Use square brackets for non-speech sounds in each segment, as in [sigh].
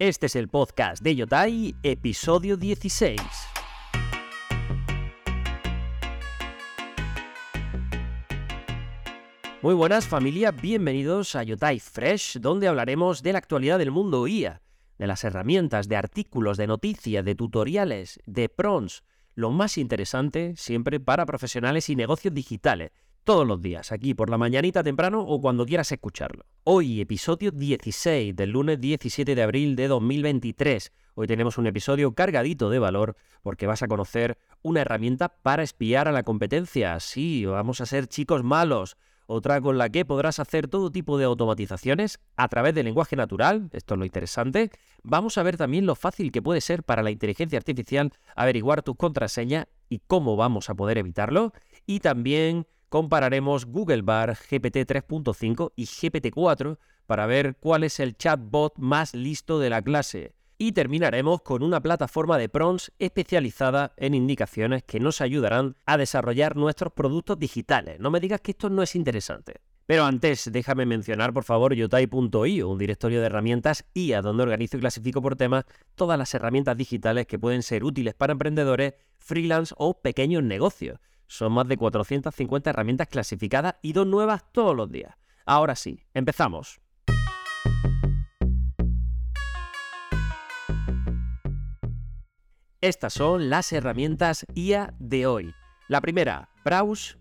Este es el podcast de Yotai, episodio 16. Muy buenas familia, bienvenidos a Yotai Fresh, donde hablaremos de la actualidad del mundo IA, de las herramientas, de artículos, de noticias, de tutoriales, de prons, lo más interesante siempre para profesionales y negocios digitales, todos los días, aquí por la mañanita temprano o cuando quieras escucharlo. Hoy, episodio 16 del lunes 17 de abril de 2023. Hoy tenemos un episodio cargadito de valor porque vas a conocer una herramienta para espiar a la competencia. Sí, vamos a ser chicos malos otra con la que podrás hacer todo tipo de automatizaciones a través del lenguaje natural, esto es lo interesante. Vamos a ver también lo fácil que puede ser para la inteligencia artificial averiguar tu contraseña y cómo vamos a poder evitarlo. Y también compararemos Google Bar GPT 3.5 y GPT 4 para ver cuál es el chatbot más listo de la clase. Y terminaremos con una plataforma de prompts especializada en indicaciones que nos ayudarán a desarrollar nuestros productos digitales. No me digas que esto no es interesante. Pero antes, déjame mencionar por favor yotai.io, un directorio de herramientas IA donde organizo y clasifico por temas todas las herramientas digitales que pueden ser útiles para emprendedores, freelance o pequeños negocios. Son más de 450 herramientas clasificadas y dos nuevas todos los días. Ahora sí, empezamos. Estas son las herramientas IA de hoy. La primera, Browse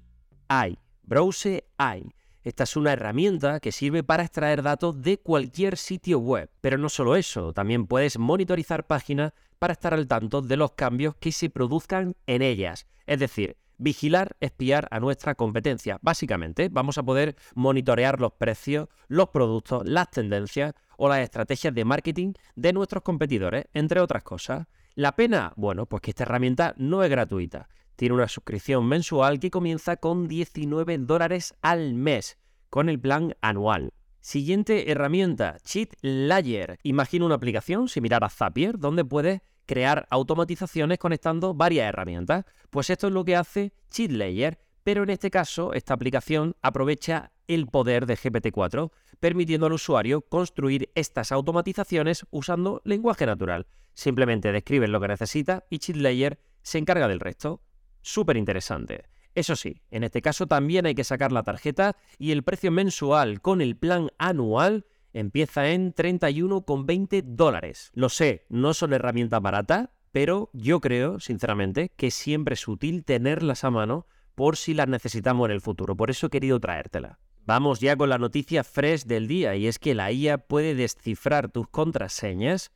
AI. Browse AI. Esta es una herramienta que sirve para extraer datos de cualquier sitio web. Pero no solo eso, también puedes monitorizar páginas para estar al tanto de los cambios que se produzcan en ellas. Es decir, vigilar, espiar a nuestra competencia. Básicamente, vamos a poder monitorear los precios, los productos, las tendencias o las estrategias de marketing de nuestros competidores, entre otras cosas. La pena, bueno, pues que esta herramienta no es gratuita. Tiene una suscripción mensual que comienza con 19 dólares al mes, con el plan anual. Siguiente herramienta, Cheat Layer. Imagina una aplicación similar a Zapier, donde puedes crear automatizaciones conectando varias herramientas. Pues esto es lo que hace Cheat Layer, pero en este caso esta aplicación aprovecha el poder de GPT-4, permitiendo al usuario construir estas automatizaciones usando lenguaje natural. Simplemente describes lo que necesita y CheatLayer se encarga del resto. Súper interesante. Eso sí, en este caso también hay que sacar la tarjeta y el precio mensual con el plan anual empieza en 31,20 dólares. Lo sé, no son herramientas baratas, pero yo creo, sinceramente, que siempre es útil tenerlas a mano por si las necesitamos en el futuro. Por eso he querido traértela. Vamos ya con la noticia fresh del día y es que la IA puede descifrar tus contraseñas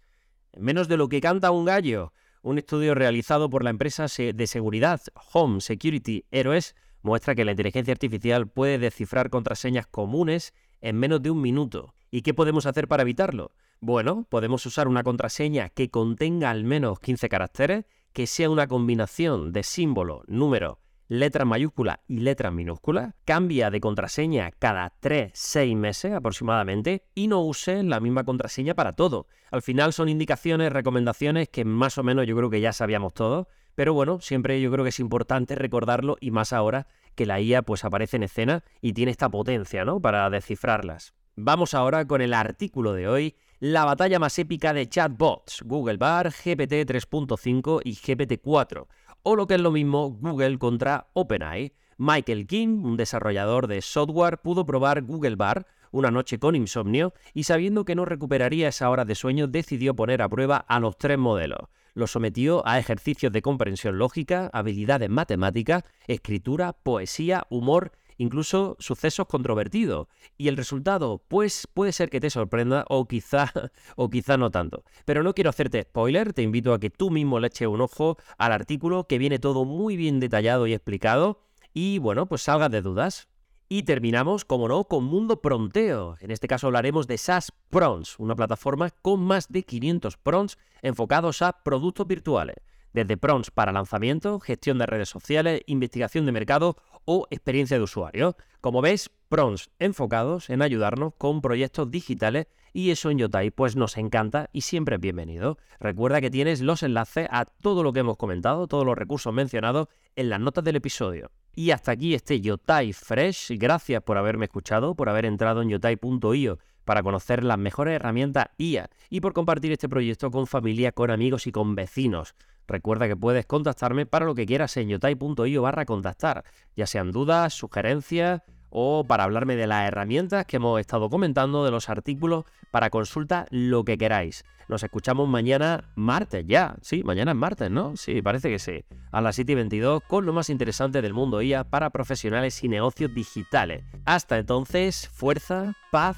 menos de lo que canta un gallo. Un estudio realizado por la empresa de seguridad Home Security Heroes muestra que la inteligencia artificial puede descifrar contraseñas comunes en menos de un minuto. ¿Y qué podemos hacer para evitarlo? Bueno, podemos usar una contraseña que contenga al menos 15 caracteres, que sea una combinación de símbolo, número letra mayúscula y letra minúscula, cambia de contraseña cada 3-6 meses aproximadamente y no use la misma contraseña para todo. Al final son indicaciones, recomendaciones que más o menos yo creo que ya sabíamos todos, pero bueno, siempre yo creo que es importante recordarlo y más ahora que la IA pues aparece en escena y tiene esta potencia, ¿no? Para descifrarlas. Vamos ahora con el artículo de hoy, la batalla más épica de chatbots, Google Bar, GPT 3.5 y GPT 4 o lo que es lo mismo Google contra OpenAI. Michael King, un desarrollador de software, pudo probar Google Bar una noche con insomnio y sabiendo que no recuperaría esa hora de sueño decidió poner a prueba a los tres modelos. Lo sometió a ejercicios de comprensión lógica, habilidades matemáticas, escritura, poesía, humor incluso sucesos controvertidos. ¿Y el resultado? Pues puede ser que te sorprenda o quizá, [laughs] o quizá no tanto. Pero no quiero hacerte spoiler, te invito a que tú mismo le eches un ojo al artículo que viene todo muy bien detallado y explicado y bueno, pues salgas de dudas. Y terminamos, como no, con Mundo Pronteo. En este caso hablaremos de SaaS Prons, una plataforma con más de 500 Prons enfocados a productos virtuales desde prompts para lanzamiento, gestión de redes sociales, investigación de mercado o experiencia de usuario. Como ves, prompts enfocados en ayudarnos con proyectos digitales y eso en Yotai pues nos encanta y siempre es bienvenido. Recuerda que tienes los enlaces a todo lo que hemos comentado, todos los recursos mencionados en las notas del episodio. Y hasta aquí este Yotai Fresh. Gracias por haberme escuchado, por haber entrado en yotai.io para conocer las mejores herramientas IA y por compartir este proyecto con familia, con amigos y con vecinos. Recuerda que puedes contactarme para lo que quieras en yotai.io barra contactar, ya sean dudas, sugerencias o para hablarme de las herramientas que hemos estado comentando, de los artículos, para consulta, lo que queráis. Nos escuchamos mañana martes, ya. Sí, mañana es martes, ¿no? Sí, parece que sí. A las 7 y 22 con lo más interesante del mundo IA para profesionales y negocios digitales. Hasta entonces, fuerza, paz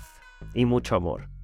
y mucho amor.